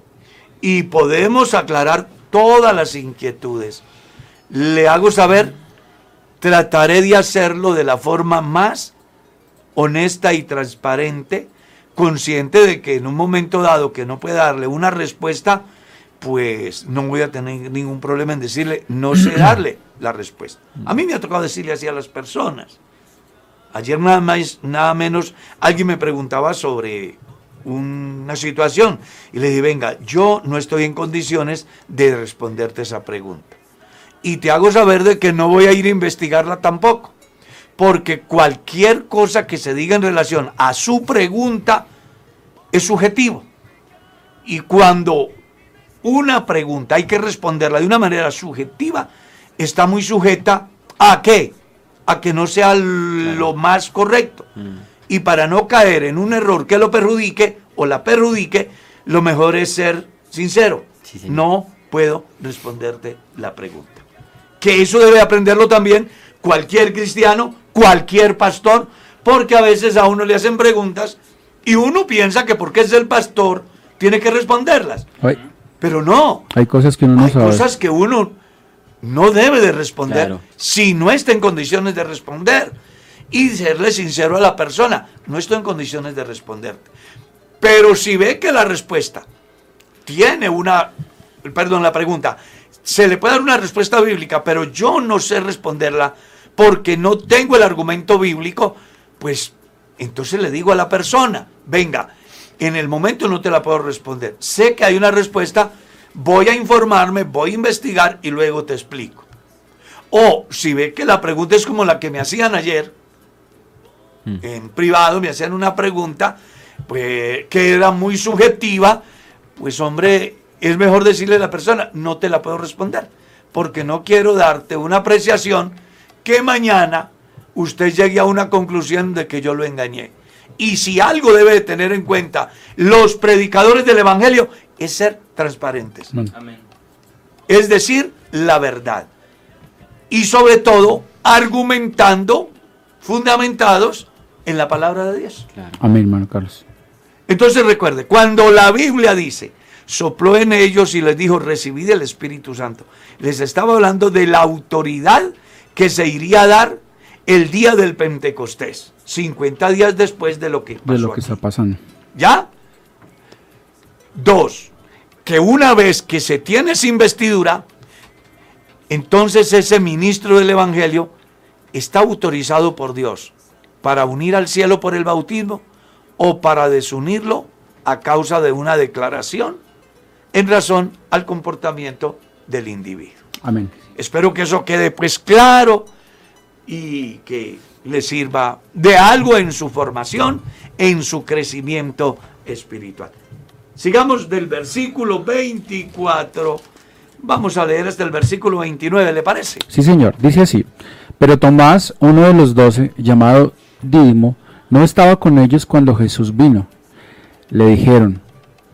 y podemos aclarar todas las inquietudes. Le hago saber, trataré de hacerlo de la forma más honesta y transparente, consciente de que en un momento dado que no pueda darle una respuesta, pues no voy a tener ningún problema en decirle, no sé darle la respuesta. A mí me ha tocado decirle así a las personas. Ayer nada más, nada menos, alguien me preguntaba sobre una situación y le dije, venga, yo no estoy en condiciones de responderte esa pregunta. Y te hago saber de que no voy a ir a investigarla tampoco, porque cualquier cosa que se diga en relación a su pregunta es subjetivo. Y cuando una pregunta hay que responderla de una manera subjetiva, está muy sujeta a qué? A que no sea lo más correcto. Mm. Y para no caer en un error que lo perjudique o la perjudique, lo mejor es ser sincero. no puedo responderte la pregunta. Que eso debe aprenderlo también cualquier cristiano, cualquier pastor, porque a veces a uno le hacen preguntas y uno piensa que porque es el pastor tiene que responderlas. Pero no. Hay cosas que uno no Hay cosas que uno no debe de responder si no está en condiciones de responder. Y serle sincero a la persona, no estoy en condiciones de responderte. Pero si ve que la respuesta tiene una, perdón, la pregunta, se le puede dar una respuesta bíblica, pero yo no sé responderla porque no tengo el argumento bíblico, pues entonces le digo a la persona, venga, en el momento no te la puedo responder. Sé que hay una respuesta, voy a informarme, voy a investigar y luego te explico. O si ve que la pregunta es como la que me hacían ayer, en privado me hacían una pregunta, pues que era muy subjetiva, pues hombre, es mejor decirle a la persona, no te la puedo responder, porque no quiero darte una apreciación que mañana usted llegue a una conclusión de que yo lo engañé. Y si algo debe de tener en cuenta los predicadores del Evangelio es ser transparentes. Amén. Es decir, la verdad. Y sobre todo, argumentando, fundamentados en la palabra de Dios. Amén, hermano Carlos. Entonces recuerde, cuando la Biblia dice, sopló en ellos y les dijo, recibid el Espíritu Santo, les estaba hablando de la autoridad que se iría a dar el día del Pentecostés, 50 días después de lo que pasó De lo que aquí. está pasando. ¿Ya? Dos, que una vez que se tiene esa investidura, entonces ese ministro del Evangelio está autorizado por Dios para unir al cielo por el bautismo o para desunirlo a causa de una declaración en razón al comportamiento del individuo. Amén. Espero que eso quede pues claro y que le sirva de algo en su formación, en su crecimiento espiritual. Sigamos del versículo 24. Vamos a leer hasta el versículo 29, ¿le parece? Sí, señor, dice así. Pero Tomás, uno de los doce, llamado Dídimo, no estaba con ellos cuando Jesús vino. Le dijeron,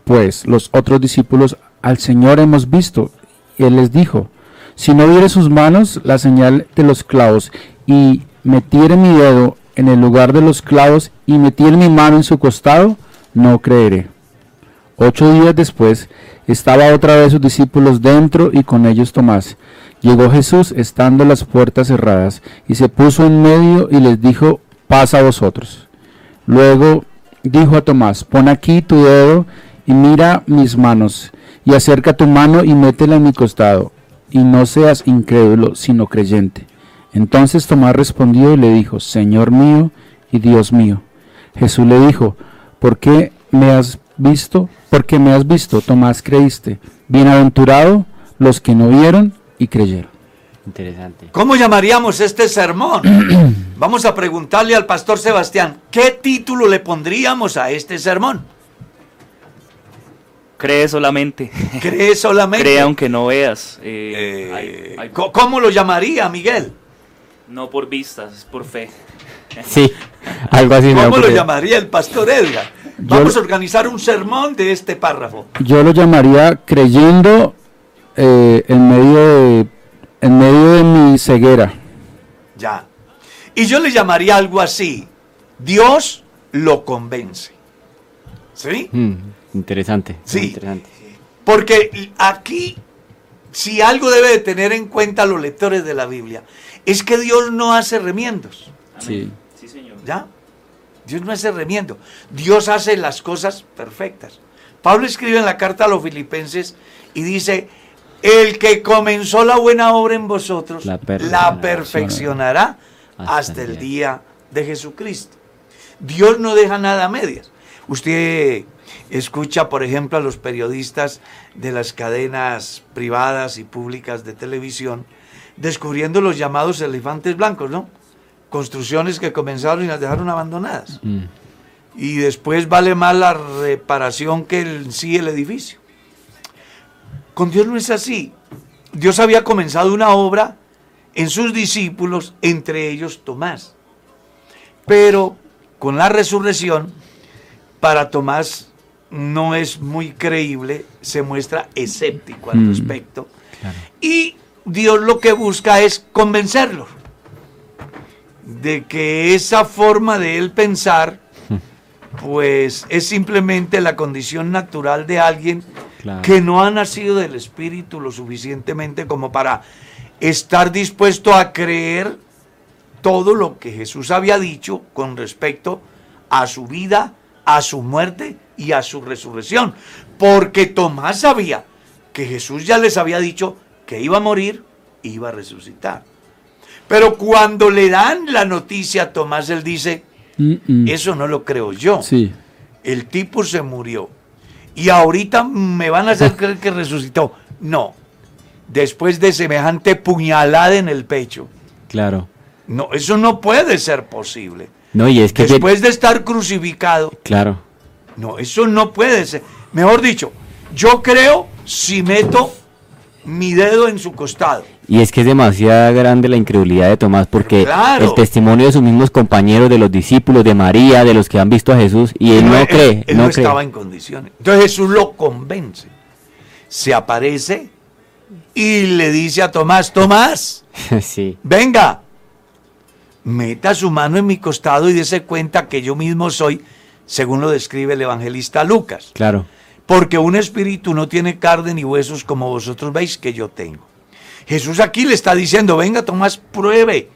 pues los otros discípulos, al Señor hemos visto. Y él les dijo, si no viere sus manos la señal de los clavos, y metiere mi dedo en el lugar de los clavos, y metiere mi mano en su costado, no creeré. Ocho días después estaba otra vez sus discípulos dentro y con ellos Tomás. Llegó Jesús estando las puertas cerradas y se puso en medio y les dijo, pasa a vosotros. Luego dijo a Tomás, pon aquí tu dedo y mira mis manos y acerca tu mano y métela en mi costado y no seas incrédulo sino creyente. Entonces Tomás respondió y le dijo, Señor mío y Dios mío. Jesús le dijo, ¿por qué me has visto? Porque me has visto, Tomás creíste. Bienaventurado los que no vieron y creyeron. Interesante. ¿Cómo llamaríamos este sermón? Vamos a preguntarle al pastor Sebastián, ¿qué título le pondríamos a este sermón? Cree solamente. ¿Cree solamente? Cree aunque no veas. Eh, Eh, hay- hay- ¿co- ¿Cómo lo llamaría, Miguel? No por vistas, es por fe. Sí, algo así ¿Cómo lo llamaría el pastor Edgar? Vamos a organizar un sermón de este párrafo. Yo lo llamaría creyendo eh, en, medio de, en medio de mi ceguera. Ya. Y yo le llamaría algo así. Dios lo convence. ¿Sí? Mm, interesante. Sí. Interesante. Porque aquí, si algo debe de tener en cuenta los lectores de la Biblia, es que Dios no hace remiendos. Sí. Sí, señor. ¿Ya? Dios no hace remiendo. Dios hace las cosas perfectas. Pablo escribe en la carta a los filipenses y dice, el que comenzó la buena obra en vosotros, La la perfeccionará. Hasta hasta el día de Jesucristo. Dios no deja nada a medias. Usted escucha, por ejemplo, a los periodistas de las cadenas privadas y públicas de televisión descubriendo los llamados elefantes blancos, ¿no? Construcciones que comenzaron y las dejaron abandonadas. Mm, Y después vale más la reparación que el, sí el edificio. Con Dios no es así. Dios había comenzado una obra en sus discípulos, entre ellos Tomás. Pero con la resurrección, para Tomás no es muy creíble, se muestra escéptico al Mm. respecto. claro. Y Dios lo que busca es convencerlo de que esa forma de él pensar, pues es simplemente la condición natural de alguien Claro. que no ha nacido del Espíritu lo suficientemente como para estar dispuesto a creer todo lo que Jesús había dicho con respecto a su vida, a su muerte y a su resurrección. Porque Tomás sabía que Jesús ya les había dicho que iba a morir, iba a resucitar. Pero cuando le dan la noticia a Tomás, él dice, Mm, mm. eso no lo creo yo. Sí. El tipo se murió. Y ahorita me van a hacer creer que resucitó. No. Después de semejante puñalada en el pecho. Claro. No, eso no puede ser posible. No, y es que... Después de estar crucificado. Claro. No, eso no puede ser. Mejor dicho, yo creo si meto mi dedo en su costado. Y es que es demasiado grande la incredulidad de Tomás porque Claro. el testimonio de sus mismos compañeros, de los discípulos, de María, de los que han visto a Jesús, y él no cree, él no no cree. estaba en condiciones. Entonces Jesús lo convence. Se aparece y le dice a Tomás, Tomás, sí, venga, meta su mano en mi costado y dése cuenta que yo mismo soy, según lo describe el evangelista Lucas. claro. Porque un espíritu no tiene carne ni huesos como vosotros veis que yo tengo. Jesús aquí le está diciendo, venga Tomás, pruebe.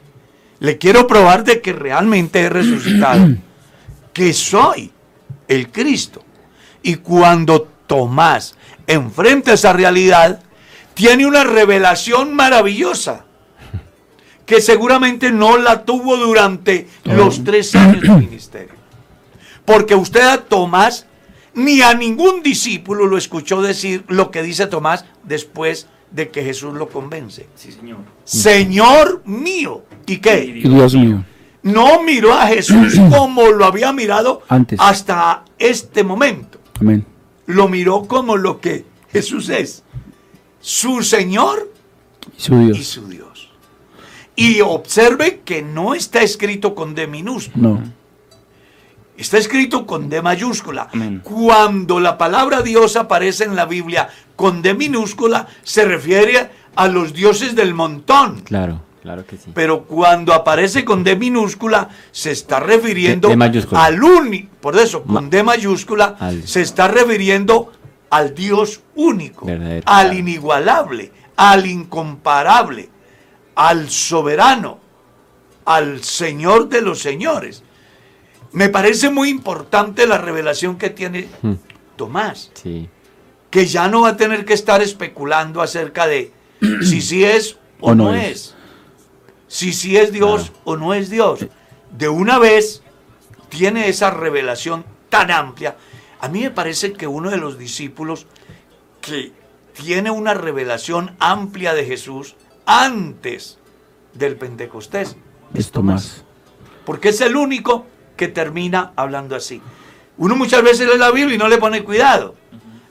Le quiero probar de que realmente he resucitado. que soy el Cristo. Y cuando Tomás enfrenta esa realidad, tiene una revelación maravillosa. Que seguramente no la tuvo durante los tres años de ministerio. Porque usted a Tomás ni a ningún discípulo lo escuchó decir lo que dice Tomás después de que Jesús lo convence. Sí, señor. Señor mío. ¿Y qué? Y Dios mío. No miró a Jesús como lo había mirado Antes. hasta este momento. Amén. Lo miró como lo que Jesús es. Su Señor Y su y Dios. su Dios. Y observe que no está escrito con D minúscula. No. Está escrito con D mayúscula. Amén. Cuando la palabra Dios aparece en la Biblia con D minúscula, se refiere a los dioses del montón. Claro, claro que sí. Pero cuando aparece con D minúscula, se está refiriendo D- D mayúscula. al único. Por eso, con Ma- D mayúscula, Al- se está refiriendo al Dios único, Verdadero. al inigualable, al incomparable, al soberano, al Señor de los señores. Me parece muy importante la revelación que tiene Hmm. Tomás Sí, que ya no va a tener que estar especulando acerca de si sí es o, O no, no es. es. si sí es Dios o no es Dios. De una vez tiene esa revelación tan amplia. A mí me parece que uno de los discípulos que tiene una revelación amplia de Jesús antes del Pentecostés Es Tomás. porque es el único que termina hablando así. Uno muchas veces lee la Biblia y no le pone cuidado.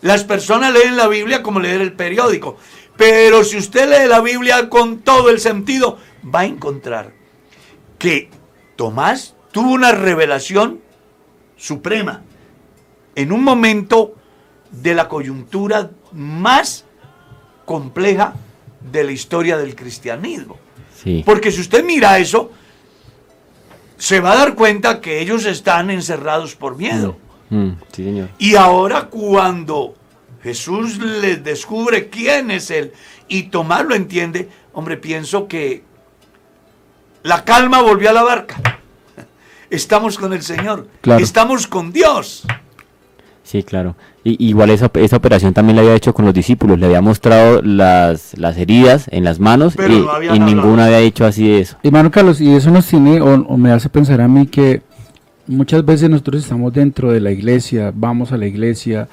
Las personas leen la Biblia como leer el periódico. Pero si usted lee la Biblia con todo el sentido, va a encontrar que Tomás tuvo una revelación suprema en un momento de la coyuntura más compleja de la historia del cristianismo. sí. Porque si usted mira eso, se va a dar cuenta que ellos están encerrados por miedo. Mm, sí, señor. Y ahora cuando Jesús les descubre quién es Él y Tomás lo entiende, hombre, pienso que la calma volvió a la barca. Estamos con el Señor. Claro. Estamos con Dios. Sí, claro. Y, igual esa, esa operación también la había hecho con los discípulos. Le había mostrado las, las heridas en las manos Pero y, no y ninguno había dicho así de eso. Hermano Carlos, y eso nos tiene, o, o me hace pensar a mí que muchas veces nosotros estamos dentro de la iglesia, vamos a la iglesia,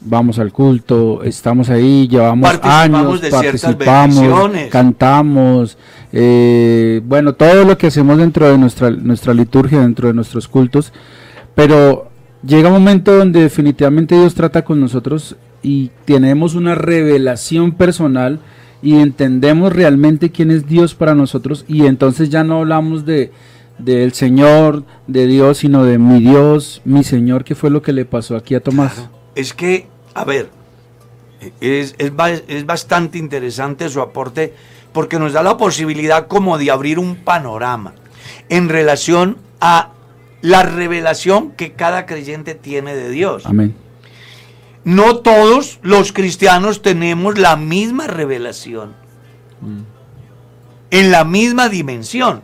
vamos al culto, estamos ahí, llevamos Participamos años, de participamos, cantamos, eh, bueno, todo lo que hacemos dentro de nuestra, nuestra liturgia, dentro de nuestros cultos, pero llega un momento donde definitivamente Dios trata con nosotros y tenemos una revelación personal y entendemos realmente quién es Dios para nosotros y entonces ya no hablamos de del Señor, de Dios, sino de mi Dios, mi Señor, que fue lo que le pasó aquí a Tomás. Es que, a ver, es, es ba- es bastante interesante su aporte porque nos da la posibilidad como de abrir un panorama en relación a la revelación que cada creyente tiene de Dios. Amén. No todos los cristianos tenemos la misma revelación, en la misma dimensión.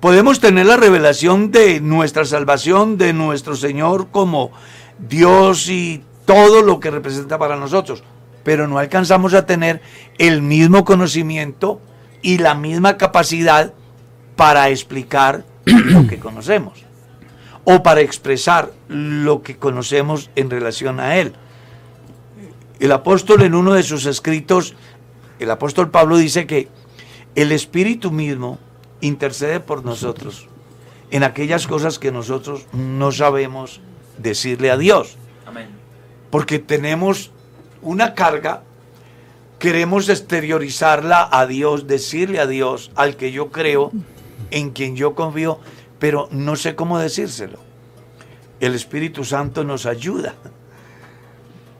Podemos tener la revelación de nuestra salvación, de nuestro Señor como Dios y todo lo que representa para nosotros. pero no alcanzamos a tener el mismo conocimiento y la misma capacidad para explicar lo que conocemos o para expresar lo que conocemos en relación a Él. El apóstol en uno de sus escritos, el apóstol Pablo dice que el Espíritu mismo intercede por nosotros en aquellas cosas que nosotros no sabemos decirle a Dios. Amén. Porque tenemos una carga, queremos exteriorizarla a Dios, decirle a Dios, al que yo creo, en quien yo confío, pero no sé cómo decírselo. El Espíritu Santo nos ayuda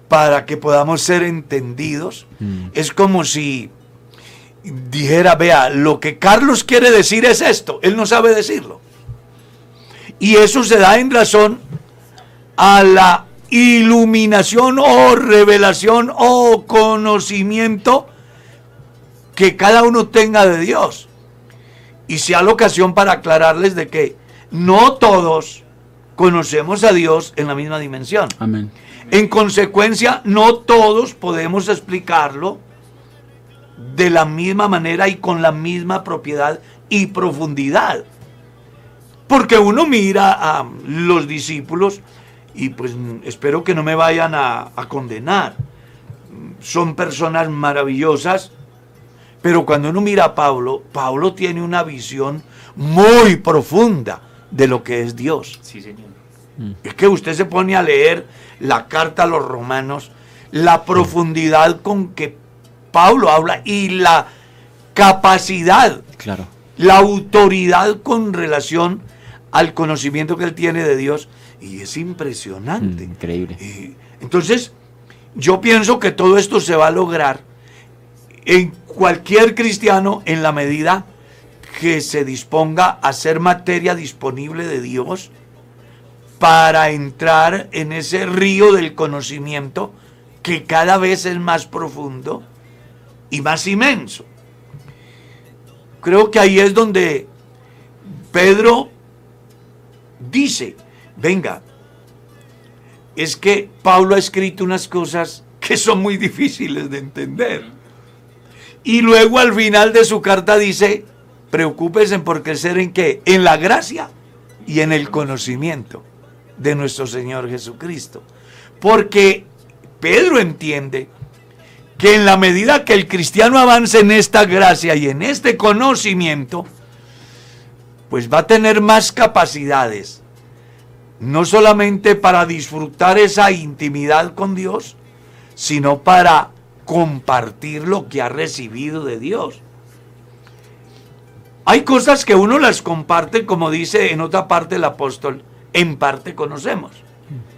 para que podamos ser entendidos. Mm. Es como si dijera, vea, lo que Carlos quiere decir es esto, él no sabe decirlo. Y eso se da en razón a la iluminación o revelación o conocimiento que cada uno tenga de Dios. Y sea la ocasión para aclararles de que no todos conocemos a Dios en la misma dimensión. Amén. En consecuencia, no todos podemos explicarlo de la misma manera y con la misma propiedad y profundidad. Porque uno mira a los discípulos y pues espero que no me vayan a, a condenar. Son personas maravillosas, pero cuando uno mira a Pablo, Pablo tiene una visión muy profunda de lo que es Dios. Sí, Señor. Es que usted se pone a leer la carta a los romanos, la profundidad con que Pablo habla y la capacidad, Claro. la autoridad con relación al conocimiento que él tiene de Dios. Y es impresionante. Mm, increíble. Y entonces, yo pienso que todo esto se va a lograr en cualquier cristiano en la medida que se disponga a ser materia disponible de Dios para entrar en ese río del conocimiento que cada vez es más profundo y más inmenso. Creo que ahí es donde Pedro dice, venga, es que Pablo ha escrito unas cosas que son muy difíciles de entender. Y luego al final de su carta dice, preocúpense por crecer en qué? En la gracia y en el conocimiento de nuestro Señor Jesucristo. Porque Pedro entiende que en la medida que el cristiano avance en esta gracia y en este conocimiento, pues va a tener más capacidades, no solamente para disfrutar esa intimidad con Dios, sino para compartir lo que ha recibido de Dios. Hay cosas que uno las comparte, como dice en otra parte el apóstol, en parte conocemos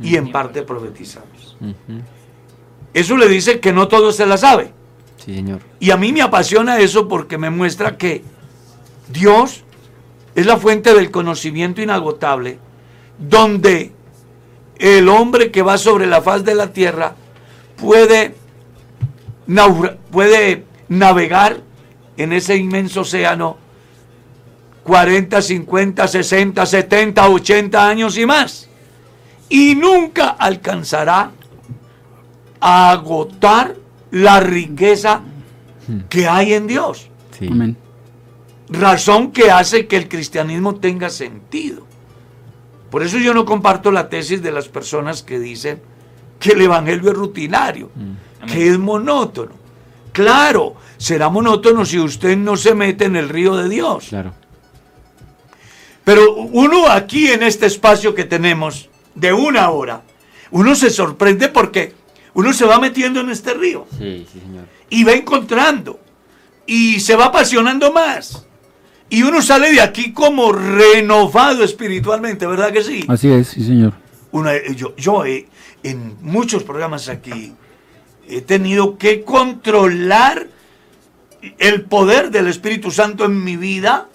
y en parte profetizamos. Eso le dice que no todo se la sabe. Sí, señor. Y a mí me apasiona eso porque me muestra que Dios es la fuente del conocimiento inagotable, donde el hombre que va sobre la faz de la tierra puede, puede navegar en ese inmenso océano 40, 50, 60, 70, 80 años y más. Y nunca alcanzará a agotar la riqueza que hay en Dios. Sí. Amén. Razón que hace que el cristianismo tenga sentido. Por eso yo no comparto la tesis de las personas que dicen que el evangelio es rutinario, que es monótono. Claro, será monótono si usted no se mete en el río de Dios. Claro. Pero uno aquí en este espacio que tenemos de una hora, uno se sorprende porque uno se va metiendo en este río Sí, sí, señor. y va encontrando y se va apasionando más. Y uno sale de aquí como renovado espiritualmente, ¿verdad que sí? Así es, sí, señor. Una- yo yo he- en muchos programas aquí he tenido que controlar el poder del Espíritu Santo en mi vida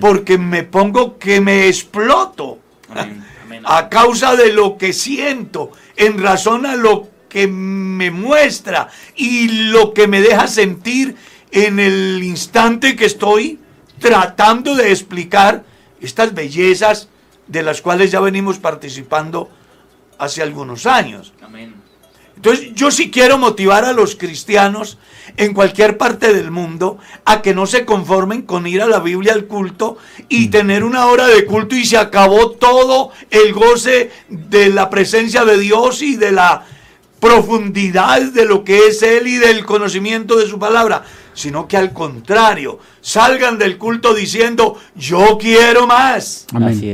porque me pongo que me exploto Amén. Amén. a causa de lo que siento, en razón a lo que me muestra y lo que me deja sentir en el instante que estoy tratando de explicar estas bellezas de las cuales ya venimos participando hace algunos años. Amén. Entonces yo sí quiero motivar a los cristianos en cualquier parte del mundo a que no se conformen con ir a la Biblia al culto y tener una hora de culto y se acabó todo el goce de la presencia de Dios y de la profundidad de lo que es Él y del conocimiento de su palabra, sino que al contrario, salgan del culto diciendo, yo quiero más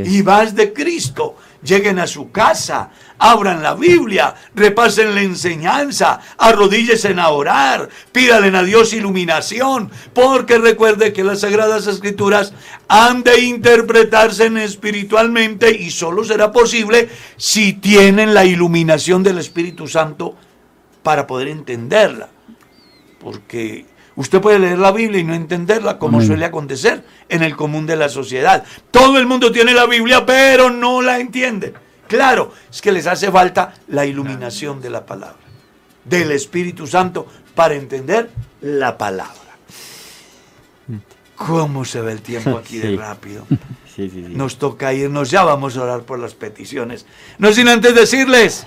y más de Cristo. Lleguen a su casa, abran la Biblia, repasen la enseñanza, arrodíllesen a orar, pídalen a Dios iluminación, porque recuerde que las Sagradas Escrituras han de interpretarse espiritualmente y solo será posible si tienen la iluminación del Espíritu Santo para poder entenderla. Porque usted puede leer la Biblia y no entenderla como Amén. suele acontecer en el común de la sociedad. Todo el mundo tiene la Biblia, pero no la entiende. Claro, es que les hace falta la iluminación de la palabra, del Espíritu Santo, para entender la palabra. ¿Cómo se ve el tiempo aquí de Sí. rápido? Sí, sí, sí. Nos toca irnos, ya vamos a orar por las peticiones. No sin antes decirles,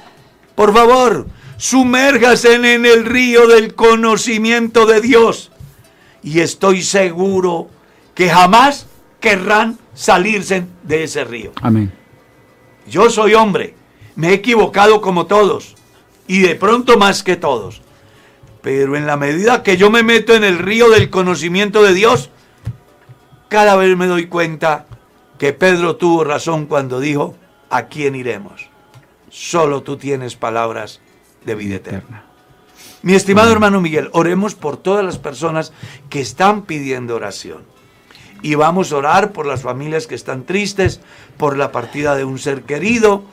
por favor, sumérjase en el río del conocimiento de Dios. Y estoy seguro que jamás querrán salirse de ese río. Amén. Yo soy hombre, me he equivocado como todos, y de pronto más que todos. Pero en la medida que yo me meto en el río del conocimiento de Dios, cada vez me doy cuenta que Pedro tuvo razón cuando dijo, ¿a quién iremos? Solo tú tienes palabras de vida eterna. Mi estimado hermano Miguel, oremos por todas las personas que están pidiendo oración. Y vamos a orar por las familias que están tristes, por la partida de un ser querido,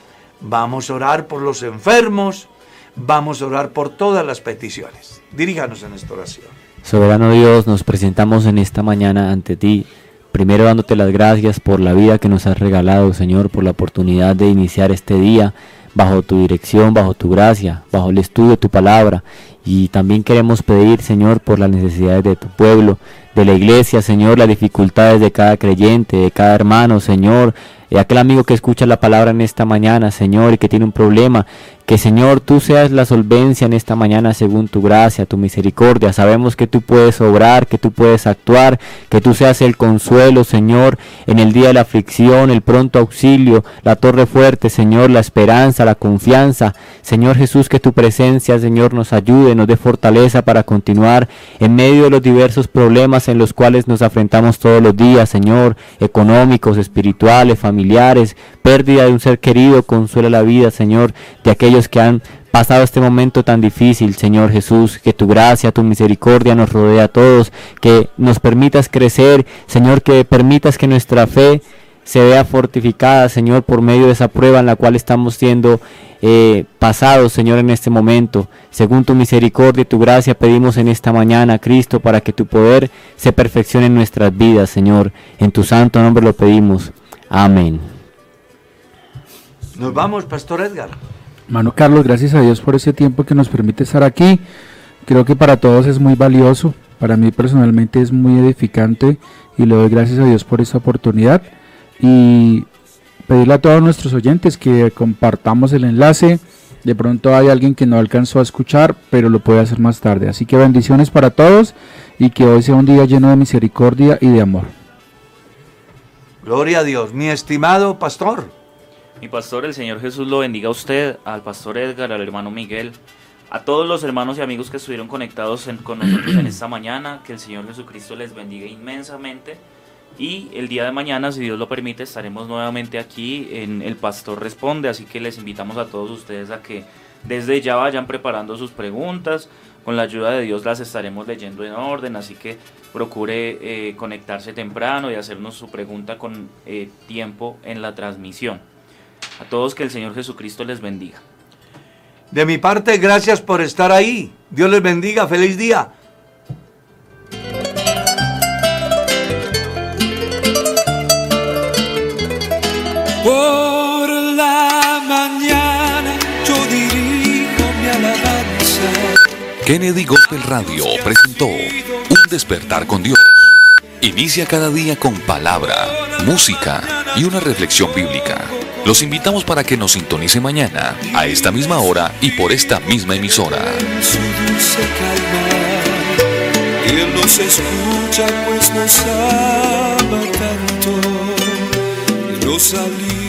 vamos a orar por los enfermos, vamos a orar por todas las peticiones. Diríjanos en esta oración. Soberano Dios, nos presentamos en esta mañana ante ti, primero dándote las gracias por la vida que nos has regalado, Señor, por la oportunidad de iniciar este día bajo tu dirección, bajo tu gracia, bajo el estudio de tu palabra. Y también queremos pedir, Señor, por las necesidades de tu pueblo, de la iglesia, Señor, las dificultades de cada creyente, de cada hermano, Señor, y aquel amigo que escucha la palabra en esta mañana, Señor, y que tiene un problema, que Señor, tú seas la solvencia en esta mañana según tu gracia, tu misericordia. Sabemos que tú puedes obrar, que tú puedes actuar, que tú seas el consuelo, Señor, en el día de la aflicción, el pronto auxilio, la torre fuerte, Señor, la esperanza, la confianza. Señor Jesús, que tu presencia, Señor, nos ayude, nos dé fortaleza para continuar en medio de los diversos problemas en los cuales nos afrentamos todos los días, Señor, económicos, espirituales, familiares, pérdida de un ser querido, consuela la vida, Señor, de aquellos que han pasado este momento tan difícil, Señor Jesús, que tu gracia, tu misericordia nos rodea a todos, que nos permitas crecer, Señor, que permitas que nuestra fe se vea fortificada, Señor, por medio de esa prueba en la cual estamos siendo eh, pasados, Señor, en este momento. Según tu misericordia y tu gracia, pedimos en esta mañana, Cristo, para que tu poder se perfeccione en nuestras vidas, Señor. En tu santo nombre lo pedimos. Amén. Nos vamos, Pastor Edgar. Hermano Carlos, gracias a Dios por ese tiempo que nos permite estar aquí. Creo que para todos es muy valioso. Para mí personalmente es muy edificante y le doy gracias a Dios por esta oportunidad. Y pedirle a todos nuestros oyentes que compartamos el enlace. De pronto hay alguien que no alcanzó a escuchar, pero lo puede hacer más tarde. Así que bendiciones para todos y que hoy sea un día lleno de misericordia y de amor. Gloria a Dios. Mi estimado pastor. Mi pastor, el Señor Jesús lo bendiga a usted, al pastor Edgar, al hermano Miguel, a todos los hermanos y amigos que estuvieron conectados en- con nosotros en esta mañana. Que el Señor Jesucristo les bendiga inmensamente. Y el día de mañana, si Dios lo permite, estaremos nuevamente aquí en El Pastor Responde. Así que les invitamos a todos ustedes a que desde ya vayan preparando sus preguntas. Con la ayuda de Dios las estaremos leyendo en orden. Así que procure eh, conectarse temprano y hacernos su pregunta con eh, tiempo en la transmisión. A todos que el Señor Jesucristo les bendiga. De mi parte, gracias por estar ahí. Dios les bendiga. Feliz día. Por la mañana yo dirijo mi alabanza. Kennedy Gospel Radio presentó Un despertar con Dios. Inicia cada día con palabra, música y una reflexión bíblica. Los invitamos para que nos sintonice mañana, a esta misma hora y por esta misma emisora. Él nos escucha pues nos ama tanto y